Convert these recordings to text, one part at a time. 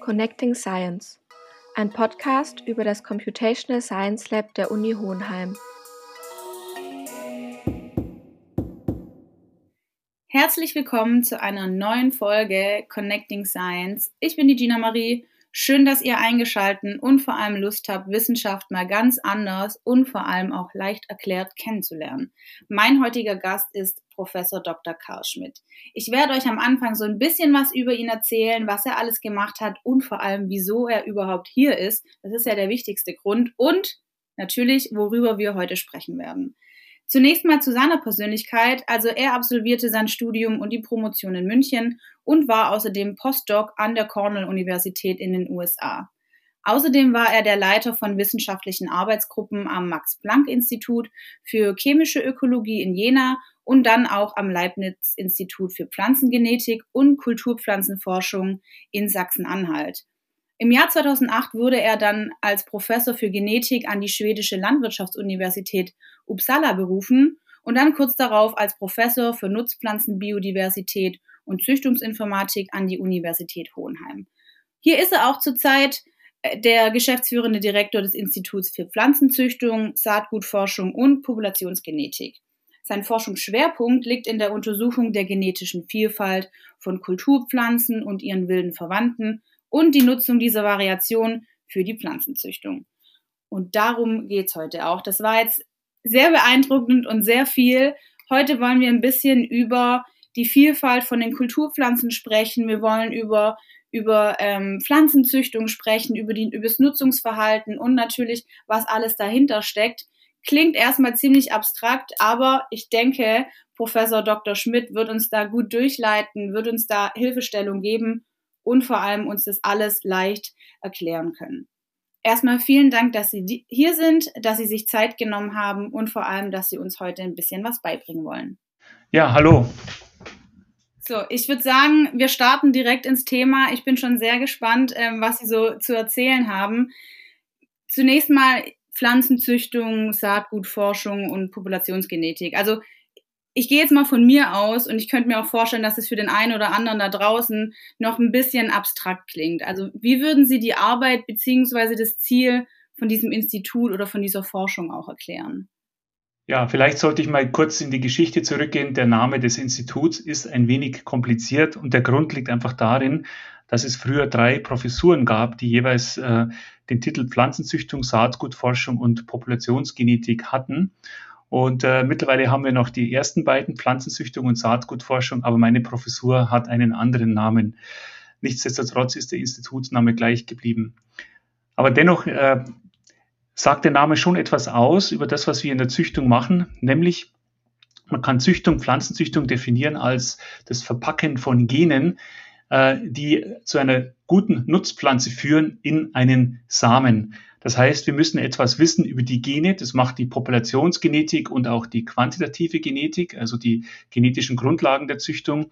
Connecting Science, ein Podcast über das Computational Science Lab der Uni Hohenheim. Herzlich willkommen zu einer neuen Folge Connecting Science. Ich bin die Gina Marie Schön, dass ihr eingeschalten und vor allem Lust habt, Wissenschaft mal ganz anders und vor allem auch leicht erklärt kennenzulernen. Mein heutiger Gast ist Professor Dr. Karl Schmidt. Ich werde euch am Anfang so ein bisschen was über ihn erzählen, was er alles gemacht hat und vor allem, wieso er überhaupt hier ist. Das ist ja der wichtigste Grund und natürlich, worüber wir heute sprechen werden. Zunächst mal zu seiner Persönlichkeit. Also er absolvierte sein Studium und die Promotion in München und war außerdem Postdoc an der Cornell-Universität in den USA. Außerdem war er der Leiter von wissenschaftlichen Arbeitsgruppen am Max-Planck-Institut für chemische Ökologie in Jena und dann auch am Leibniz-Institut für Pflanzengenetik und Kulturpflanzenforschung in Sachsen-Anhalt. Im Jahr 2008 wurde er dann als Professor für Genetik an die schwedische Landwirtschaftsuniversität Uppsala berufen und dann kurz darauf als Professor für Nutzpflanzenbiodiversität und Züchtungsinformatik an die Universität Hohenheim. Hier ist er auch zurzeit äh, der geschäftsführende Direktor des Instituts für Pflanzenzüchtung, Saatgutforschung und Populationsgenetik. Sein Forschungsschwerpunkt liegt in der Untersuchung der genetischen Vielfalt von Kulturpflanzen und ihren wilden Verwandten und die Nutzung dieser Variation für die Pflanzenzüchtung. Und darum geht's heute auch. Das war jetzt sehr beeindruckend und sehr viel. Heute wollen wir ein bisschen über die Vielfalt von den Kulturpflanzen sprechen. Wir wollen über über ähm, Pflanzenzüchtung sprechen, über, die, über das Nutzungsverhalten und natürlich, was alles dahinter steckt. Klingt erstmal ziemlich abstrakt, aber ich denke, Professor Dr. Schmidt wird uns da gut durchleiten, wird uns da Hilfestellung geben und vor allem uns das alles leicht erklären können. Erstmal vielen Dank, dass Sie hier sind, dass Sie sich Zeit genommen haben und vor allem, dass Sie uns heute ein bisschen was beibringen wollen. Ja, hallo. So, ich würde sagen, wir starten direkt ins Thema. Ich bin schon sehr gespannt, ähm, was Sie so zu erzählen haben. Zunächst mal Pflanzenzüchtung, Saatgutforschung und Populationsgenetik. Also ich gehe jetzt mal von mir aus und ich könnte mir auch vorstellen, dass es für den einen oder anderen da draußen noch ein bisschen abstrakt klingt. Also wie würden Sie die Arbeit beziehungsweise das Ziel von diesem Institut oder von dieser Forschung auch erklären? Ja, vielleicht sollte ich mal kurz in die Geschichte zurückgehen. Der Name des Instituts ist ein wenig kompliziert und der Grund liegt einfach darin, dass es früher drei Professuren gab, die jeweils äh, den Titel Pflanzenzüchtung, Saatgutforschung und Populationsgenetik hatten. Und äh, mittlerweile haben wir noch die ersten beiden, Pflanzenzüchtung und Saatgutforschung, aber meine Professur hat einen anderen Namen. Nichtsdestotrotz ist der Institutsname gleich geblieben. Aber dennoch äh, sagt der Name schon etwas aus über das, was wir in der Züchtung machen, nämlich man kann Züchtung, Pflanzenzüchtung definieren als das Verpacken von Genen, äh, die zu einer guten Nutzpflanze führen in einen Samen. Das heißt, wir müssen etwas wissen über die Gene. Das macht die Populationsgenetik und auch die quantitative Genetik, also die genetischen Grundlagen der Züchtung.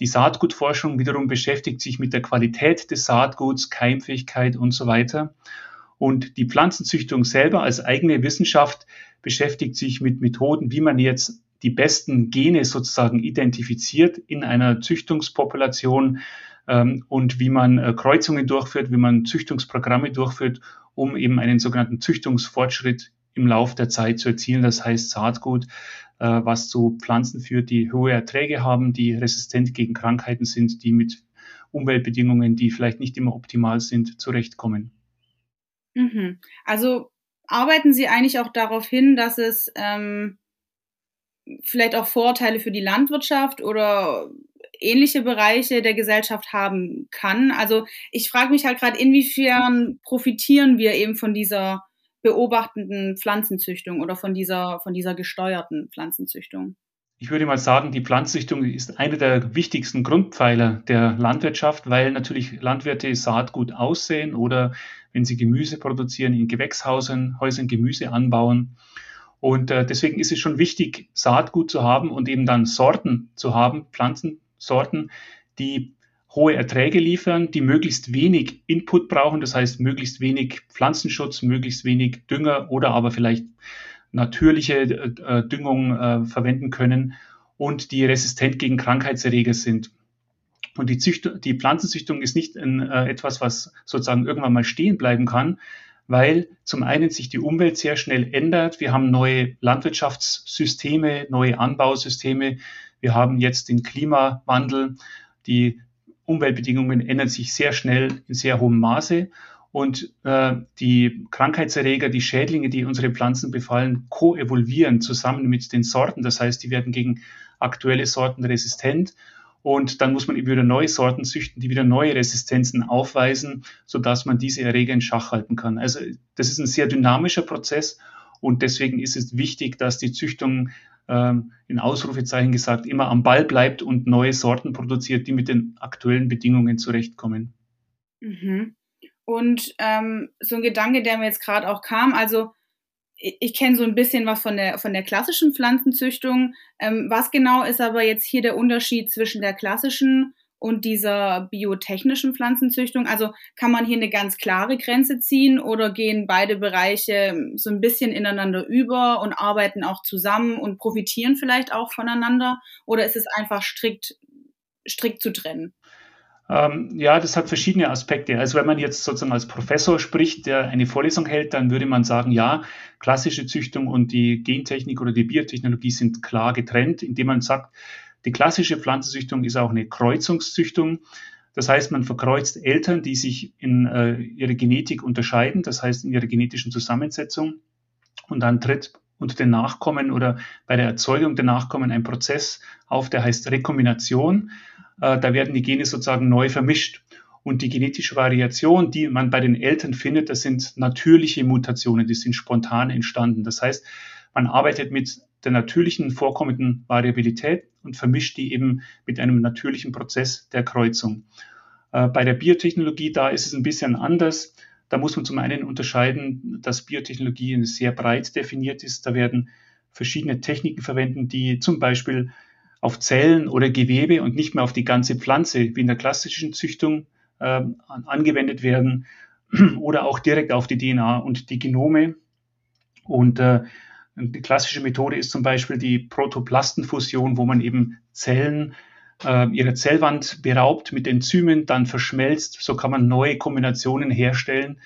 Die Saatgutforschung wiederum beschäftigt sich mit der Qualität des Saatguts, Keimfähigkeit und so weiter. Und die Pflanzenzüchtung selber als eigene Wissenschaft beschäftigt sich mit Methoden, wie man jetzt die besten Gene sozusagen identifiziert in einer Züchtungspopulation ähm, und wie man äh, Kreuzungen durchführt, wie man Züchtungsprogramme durchführt, um eben einen sogenannten Züchtungsfortschritt im Lauf der Zeit zu erzielen. Das heißt Saatgut, äh, was zu Pflanzen führt, die hohe Erträge haben, die resistent gegen Krankheiten sind, die mit Umweltbedingungen, die vielleicht nicht immer optimal sind, zurechtkommen. Mhm. Also arbeiten Sie eigentlich auch darauf hin, dass es ähm, vielleicht auch Vorteile für die Landwirtschaft oder ähnliche Bereiche der Gesellschaft haben kann. Also ich frage mich halt gerade, inwiefern profitieren wir eben von dieser beobachtenden Pflanzenzüchtung oder von dieser, von dieser gesteuerten Pflanzenzüchtung? Ich würde mal sagen, die Pflanzenzüchtung ist einer der wichtigsten Grundpfeiler der Landwirtschaft, weil natürlich Landwirte Saatgut aussehen oder wenn sie Gemüse produzieren, in Gewächshäusern Häusern Gemüse anbauen. Und äh, deswegen ist es schon wichtig, Saatgut zu haben und eben dann Sorten zu haben, Pflanzen, Sorten, die hohe Erträge liefern, die möglichst wenig Input brauchen, das heißt möglichst wenig Pflanzenschutz, möglichst wenig Dünger oder aber vielleicht natürliche äh, Düngung äh, verwenden können und die resistent gegen Krankheitserreger sind. Und die, Züchtung, die Pflanzenzüchtung ist nicht in, äh, etwas, was sozusagen irgendwann mal stehen bleiben kann, weil zum einen sich die Umwelt sehr schnell ändert. Wir haben neue Landwirtschaftssysteme, neue Anbausysteme. Wir haben jetzt den Klimawandel. Die Umweltbedingungen ändern sich sehr schnell in sehr hohem Maße. Und äh, die Krankheitserreger, die Schädlinge, die unsere Pflanzen befallen, koevolvieren zusammen mit den Sorten. Das heißt, die werden gegen aktuelle Sorten resistent. Und dann muss man eben wieder neue Sorten züchten, die wieder neue Resistenzen aufweisen, sodass man diese Erreger in Schach halten kann. Also das ist ein sehr dynamischer Prozess und deswegen ist es wichtig, dass die Züchtung ähm, in Ausrufezeichen gesagt immer am Ball bleibt und neue Sorten produziert, die mit den aktuellen Bedingungen zurechtkommen. Mhm. Und ähm, so ein Gedanke, der mir jetzt gerade auch kam, also ich, kenne so ein bisschen was von der, von der klassischen Pflanzenzüchtung. Ähm, was genau ist aber jetzt hier der Unterschied zwischen der klassischen und dieser biotechnischen Pflanzenzüchtung? Also kann man hier eine ganz klare Grenze ziehen oder gehen beide Bereiche so ein bisschen ineinander über und arbeiten auch zusammen und profitieren vielleicht auch voneinander? Oder ist es einfach strikt, strikt zu trennen? Ähm, ja, das hat verschiedene Aspekte. Also wenn man jetzt sozusagen als Professor spricht, der eine Vorlesung hält, dann würde man sagen, ja, klassische Züchtung und die Gentechnik oder die Biotechnologie sind klar getrennt, indem man sagt, die klassische Pflanzenzüchtung ist auch eine Kreuzungszüchtung. Das heißt, man verkreuzt Eltern, die sich in äh, ihrer Genetik unterscheiden, das heißt in ihrer genetischen Zusammensetzung. Und dann tritt unter den Nachkommen oder bei der Erzeugung der Nachkommen ein Prozess auf, der heißt Rekombination. Äh, da werden die Gene sozusagen neu vermischt. Und die genetische Variation, die man bei den Eltern findet, das sind natürliche Mutationen, die sind spontan entstanden. Das heißt, man arbeitet mit der natürlichen vorkommenden Variabilität und vermischt die eben mit einem natürlichen Prozess der Kreuzung. Äh, bei der Biotechnologie, da ist es ein bisschen anders. Da muss man zum einen unterscheiden, dass Biotechnologie sehr breit definiert ist. Da werden verschiedene Techniken verwendet, die zum Beispiel auf Zellen oder Gewebe und nicht mehr auf die ganze Pflanze wie in der klassischen Züchtung äh, angewendet werden oder auch direkt auf die DNA und die Genome. Und äh, die klassische Methode ist zum Beispiel die Protoplastenfusion, wo man eben Zellen äh, ihrer Zellwand beraubt mit Enzymen, dann verschmelzt. So kann man neue Kombinationen herstellen,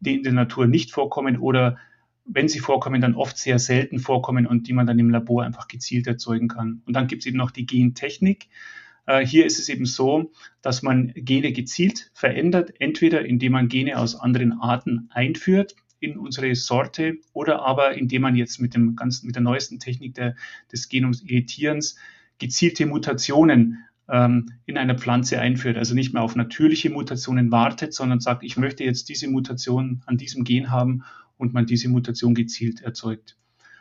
die in der Natur nicht vorkommen oder wenn sie vorkommen, dann oft sehr selten vorkommen und die man dann im Labor einfach gezielt erzeugen kann. Und dann gibt es eben noch die Gentechnik. Äh, hier ist es eben so, dass man Gene gezielt verändert, entweder indem man Gene aus anderen Arten einführt in unsere Sorte oder aber indem man jetzt mit, dem ganzen, mit der neuesten Technik der, des Genoms Editierens gezielte Mutationen ähm, in einer Pflanze einführt. Also nicht mehr auf natürliche Mutationen wartet, sondern sagt, ich möchte jetzt diese Mutation an diesem Gen haben und man diese Mutation gezielt erzeugt.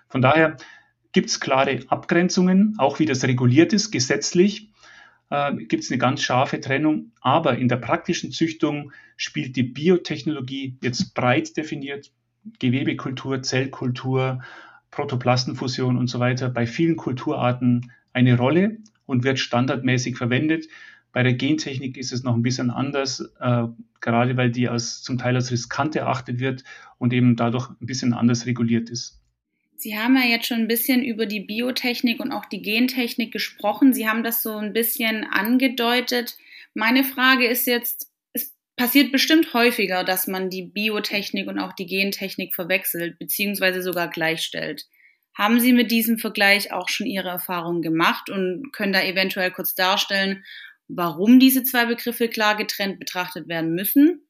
Von daher gibt es klare Abgrenzungen, auch wie das reguliert ist, gesetzlich äh, gibt es eine ganz scharfe Trennung, aber in der praktischen Züchtung spielt die Biotechnologie jetzt breit definiert, Gewebekultur, Zellkultur, Protoplastenfusion und so weiter bei vielen Kulturarten eine Rolle und wird standardmäßig verwendet. Bei der Gentechnik ist es noch ein bisschen anders, äh, gerade weil die als, zum Teil als riskant erachtet wird und eben dadurch ein bisschen anders reguliert ist. Sie haben ja jetzt schon ein bisschen über die Biotechnik und auch die Gentechnik gesprochen. Sie haben das so ein bisschen angedeutet. Meine Frage ist jetzt, es passiert bestimmt häufiger, dass man die Biotechnik und auch die Gentechnik verwechselt, beziehungsweise sogar gleichstellt. Haben Sie mit diesem Vergleich auch schon Ihre Erfahrungen gemacht und können da eventuell kurz darstellen, warum diese zwei Begriffe klar getrennt betrachtet werden müssen?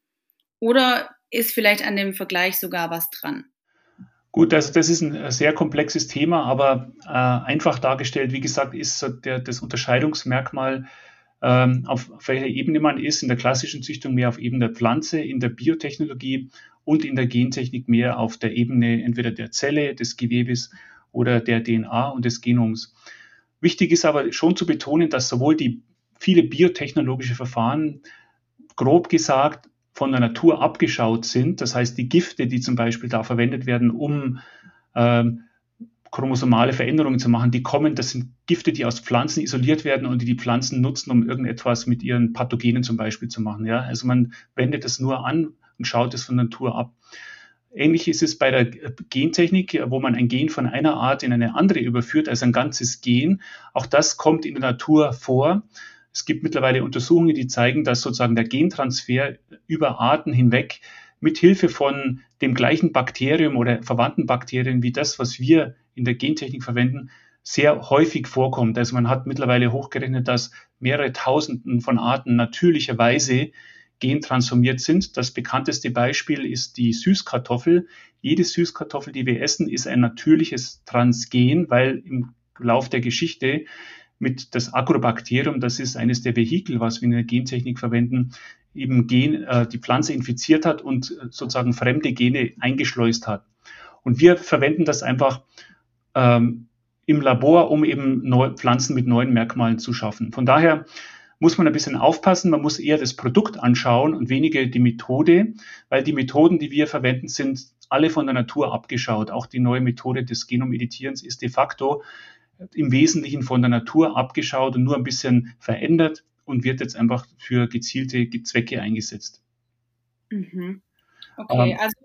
Oder ist vielleicht an dem Vergleich sogar was dran? Gut, also das ist ein sehr komplexes Thema, aber äh, einfach dargestellt, wie gesagt, ist so der, das Unterscheidungsmerkmal, ähm, auf, auf welcher Ebene man ist. In der klassischen Züchtung mehr auf Ebene der Pflanze, in der Biotechnologie und in der Gentechnik mehr auf der Ebene entweder der Zelle, des Gewebes oder der DNA und des Genoms. Wichtig ist aber schon zu betonen, dass sowohl die viele biotechnologische Verfahren, grob gesagt, von der Natur abgeschaut sind. Das heißt, die Gifte, die zum Beispiel da verwendet werden, um ähm, chromosomale Veränderungen zu machen, die kommen, das sind Gifte, die aus Pflanzen isoliert werden und die die Pflanzen nutzen, um irgendetwas mit ihren Pathogenen zum Beispiel zu machen. Ja? Also man wendet es nur an und schaut es von Natur ab. Ähnlich ist es bei der Gentechnik, wo man ein Gen von einer Art in eine andere überführt, also ein ganzes Gen. Auch das kommt in der Natur vor. Es gibt mittlerweile Untersuchungen, die zeigen, dass sozusagen der Gentransfer über Arten hinweg mit Hilfe von dem gleichen Bakterium oder verwandten Bakterien wie das, was wir in der Gentechnik verwenden, sehr häufig vorkommt. Also man hat mittlerweile hochgerechnet, dass mehrere Tausenden von Arten natürlicherweise gentransformiert sind. Das bekannteste Beispiel ist die Süßkartoffel. Jede Süßkartoffel, die wir essen, ist ein natürliches Transgen, weil im Lauf der Geschichte mit das Agrobakterium, das ist eines der Vehikel, was wir in der Gentechnik verwenden, eben Gen, äh, die Pflanze infiziert hat und äh, sozusagen fremde Gene eingeschleust hat. Und wir verwenden das einfach ähm, im Labor, um eben neu, Pflanzen mit neuen Merkmalen zu schaffen. Von daher muss man ein bisschen aufpassen. Man muss eher das Produkt anschauen und weniger die Methode, weil die Methoden, die wir verwenden, sind alle von der Natur abgeschaut. Auch die neue Methode des Genomeditierens ist de facto im Wesentlichen von der Natur abgeschaut und nur ein bisschen verändert und wird jetzt einfach für gezielte Zwecke eingesetzt. Mhm. Okay, ähm, also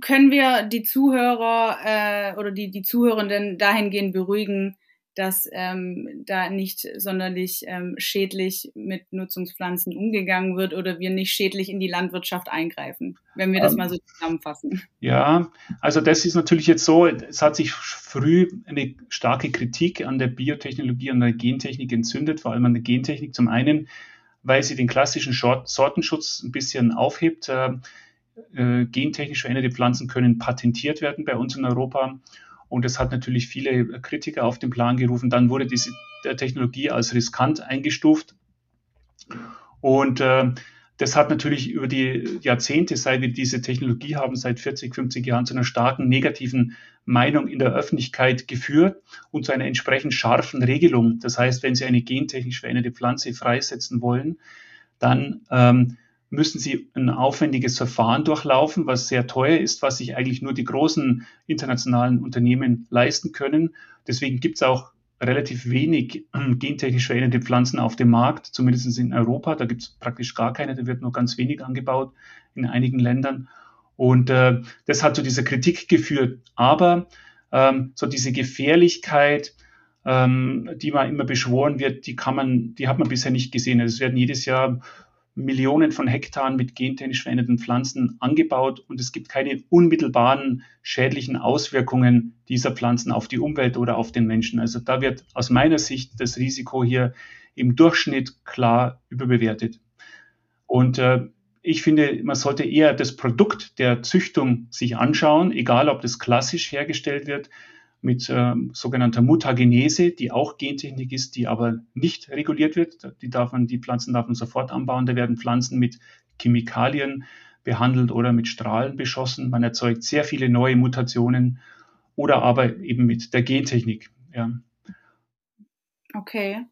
können wir die Zuhörer äh, oder die, die Zuhörenden dahingehend beruhigen, dass ähm, da nicht sonderlich ähm, schädlich mit Nutzungspflanzen umgegangen wird oder wir nicht schädlich in die Landwirtschaft eingreifen, wenn wir das ähm, mal so zusammenfassen. Ja, also das ist natürlich jetzt so, es hat sich früh eine starke Kritik an der Biotechnologie und der Gentechnik entzündet, vor allem an der Gentechnik. Zum einen, weil sie den klassischen Sortenschutz ein bisschen aufhebt. Äh, äh, gentechnisch veränderte Pflanzen können patentiert werden bei uns in Europa. Und das hat natürlich viele Kritiker auf den Plan gerufen. Dann wurde diese Technologie als riskant eingestuft. Und äh, das hat natürlich über die Jahrzehnte, seit wir diese Technologie haben, seit 40, 50 Jahren zu einer starken negativen Meinung in der Öffentlichkeit geführt und zu einer entsprechend scharfen Regelung. Das heißt, wenn Sie eine gentechnisch veränderte Pflanze freisetzen wollen, dann ähm, müssen sie ein aufwendiges Verfahren durchlaufen, was sehr teuer ist, was sich eigentlich nur die großen internationalen Unternehmen leisten können. Deswegen gibt es auch relativ wenig ähm, gentechnisch veränderte Pflanzen auf dem Markt, zumindest in Europa. Da gibt es praktisch gar keine, da wird nur ganz wenig angebaut in einigen Ländern. Und äh, das hat zu dieser Kritik geführt. Aber ähm, so diese Gefährlichkeit, ähm, die man immer beschworen wird, die kann man, die hat man bisher nicht gesehen. Also es werden jedes Jahr Millionen von Hektaren mit gentechnisch veränderten Pflanzen angebaut und es gibt keine unmittelbaren schädlichen Auswirkungen dieser Pflanzen auf die Umwelt oder auf den Menschen. Also da wird aus meiner Sicht das Risiko hier im Durchschnitt klar überbewertet. Und äh, ich finde, man sollte eher das Produkt der Züchtung sich anschauen, egal ob das klassisch hergestellt wird mit äh, sogenannter Mutagenese, die auch Gentechnik ist, die aber nicht reguliert wird. Die, darf man, die Pflanzen darf man sofort anbauen. Da werden Pflanzen mit Chemikalien behandelt oder mit Strahlen beschossen. Man erzeugt sehr viele neue Mutationen oder aber eben mit der Gentechnik. Ja. Okay.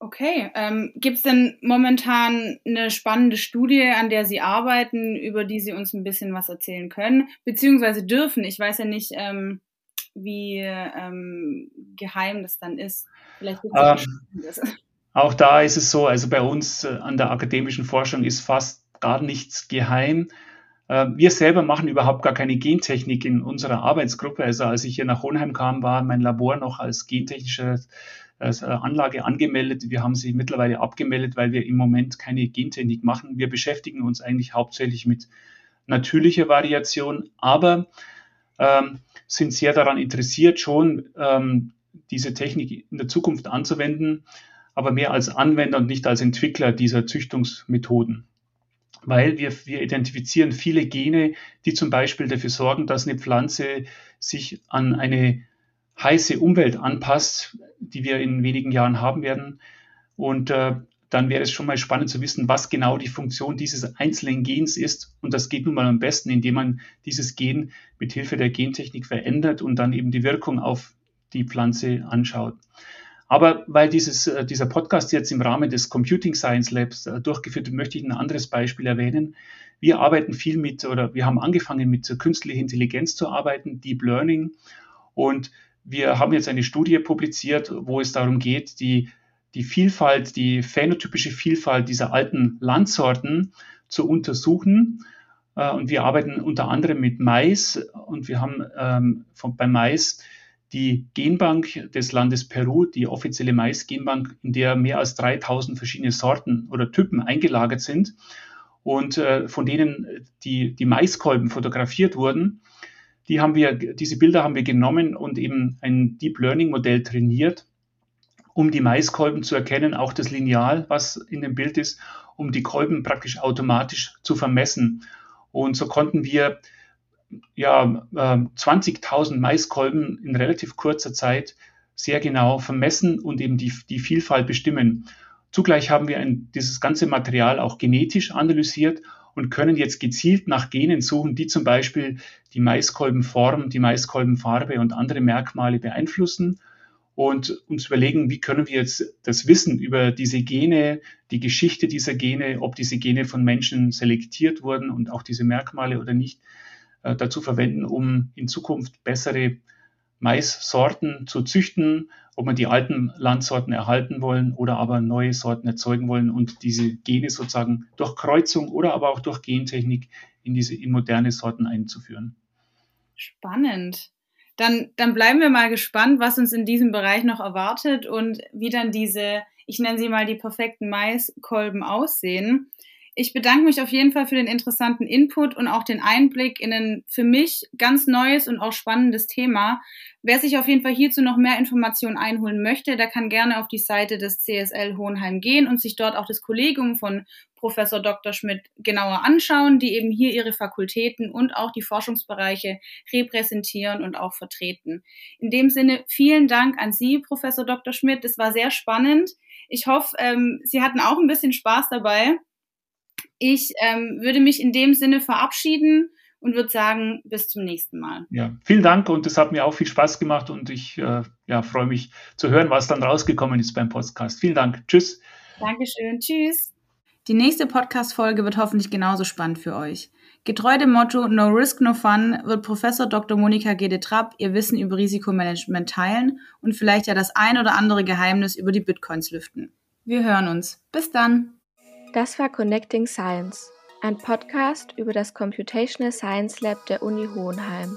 Okay. Ähm, Gibt es denn momentan eine spannende Studie, an der Sie arbeiten, über die Sie uns ein bisschen was erzählen können, beziehungsweise dürfen? Ich weiß ja nicht, ähm, wie ähm, geheim das dann ist. Vielleicht ähm, auch da ist es so, also bei uns äh, an der akademischen Forschung ist fast gar nichts geheim. Äh, wir selber machen überhaupt gar keine Gentechnik in unserer Arbeitsgruppe. Also als ich hier nach Hohenheim kam, war mein Labor noch als gentechnische äh, Anlage angemeldet. Wir haben sie mittlerweile abgemeldet, weil wir im Moment keine Gentechnik machen. Wir beschäftigen uns eigentlich hauptsächlich mit natürlicher Variation, aber ähm, sind sehr daran interessiert, schon ähm, diese Technik in der Zukunft anzuwenden, aber mehr als Anwender und nicht als Entwickler dieser Züchtungsmethoden. Weil wir, wir identifizieren viele Gene, die zum Beispiel dafür sorgen, dass eine Pflanze sich an eine heiße Umwelt anpasst, die wir in wenigen Jahren haben werden. Und äh, dann wäre es schon mal spannend zu wissen, was genau die Funktion dieses einzelnen Gens ist. Und das geht nun mal am besten, indem man dieses Gen mit Hilfe der Gentechnik verändert und dann eben die Wirkung auf die Pflanze anschaut. Aber weil dieses, äh, dieser Podcast jetzt im Rahmen des Computing Science Labs äh, durchgeführt wird, möchte ich ein anderes Beispiel erwähnen. Wir arbeiten viel mit oder wir haben angefangen mit künstlicher Intelligenz zu arbeiten, Deep Learning. Und wir haben jetzt eine Studie publiziert, wo es darum geht, die die Vielfalt, die phänotypische Vielfalt dieser alten Landsorten zu untersuchen. Äh, und wir arbeiten unter anderem mit Mais und wir haben ähm, von, bei Mais die Genbank des Landes Peru, die offizielle Mais-Genbank, in der mehr als 3000 verschiedene Sorten oder Typen eingelagert sind und äh, von denen die, die Maiskolben fotografiert wurden. Die haben wir, diese Bilder haben wir genommen und eben ein Deep Learning Modell trainiert, um die Maiskolben zu erkennen, auch das Lineal, was in dem Bild ist, um die Kolben praktisch automatisch zu vermessen. Und so konnten wir ja, äh, 20.000 Maiskolben in relativ kurzer Zeit sehr genau vermessen und eben die, die Vielfalt bestimmen. Zugleich haben wir ein, dieses ganze Material auch genetisch analysiert und können jetzt gezielt nach Genen suchen, die zum Beispiel die Maiskolbenform, die Maiskolbenfarbe und andere Merkmale beeinflussen und uns überlegen, wie können wir jetzt das Wissen über diese Gene, die Geschichte dieser Gene, ob diese Gene von Menschen selektiert wurden und auch diese Merkmale oder nicht, äh, dazu verwenden, um in Zukunft bessere Maissorten zu züchten, ob man die alten Landsorten erhalten wollen oder aber neue Sorten erzeugen wollen und diese Gene sozusagen durch Kreuzung oder aber auch durch Gentechnik in diese in moderne Sorten einzuführen. Spannend. Dann, dann bleiben wir mal gespannt, was uns in diesem Bereich noch erwartet und wie dann diese, ich nenne sie mal die perfekten Maiskolben aussehen. Ich bedanke mich auf jeden Fall für den interessanten Input und auch den Einblick in ein für mich ganz neues und auch spannendes Thema. Wer sich auf jeden Fall hierzu noch mehr Informationen einholen möchte, der kann gerne auf die Seite des CSL Hohenheim gehen und sich dort auch das Kollegium von Professor Dr. Schmidt genauer anschauen, die eben hier ihre Fakultäten und auch die Forschungsbereiche repräsentieren und auch vertreten. In dem Sinne vielen Dank an Sie, Professor Dr. Schmidt. Das war sehr spannend. Ich hoffe, ähm, Sie hatten auch ein bisschen Spaß dabei. Ich ähm, würde mich in dem Sinne verabschieden und würde sagen, bis zum nächsten Mal. Ja, vielen Dank und es hat mir auch viel Spaß gemacht und ich äh, ja, freue mich zu hören, was dann rausgekommen ist beim Podcast. Vielen Dank. Tschüss. Dankeschön. Tschüss. Die nächste Podcast-Folge wird hoffentlich genauso spannend für euch. Getreu dem Motto No Risk, No Fun wird Professor Dr. Monika Gede-Trapp ihr Wissen über Risikomanagement teilen und vielleicht ja das ein oder andere Geheimnis über die Bitcoins lüften. Wir hören uns. Bis dann. Das war Connecting Science, ein Podcast über das Computational Science Lab der Uni Hohenheim.